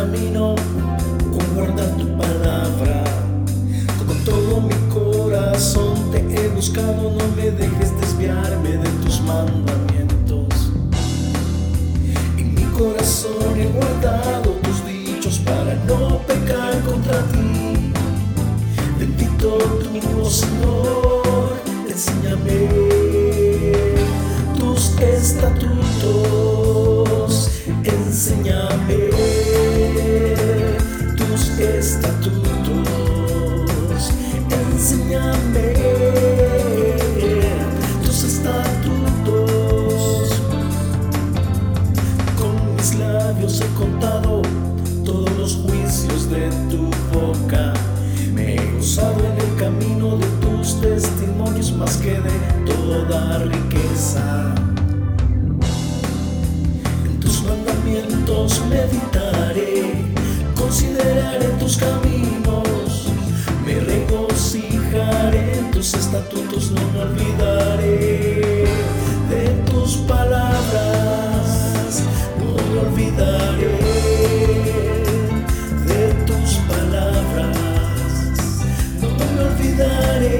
camino, guarda tu palabra. Con todo mi corazón te he buscado, no me dejes desviarme de tus mandamientos. En mi corazón he guardado tus dichos para no pecar contra ti. Bendito tu oh Señor. Labios he contado todos los juicios de tu boca. Me he gozado en el camino de tus testimonios más que de toda riqueza. En tus mandamientos meditaré, consideraré tus caminos. Me regocijaré en tus estatutos, no me olvidaré olvidaré de tus palabras, no me olvidaré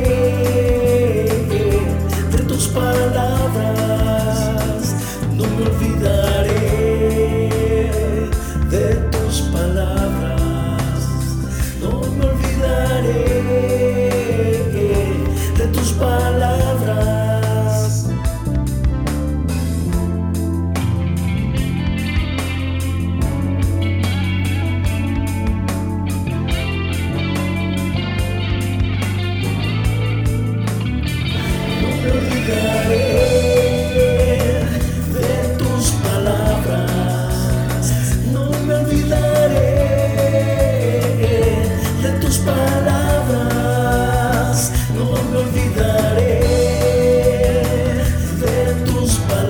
de tus palabras. But.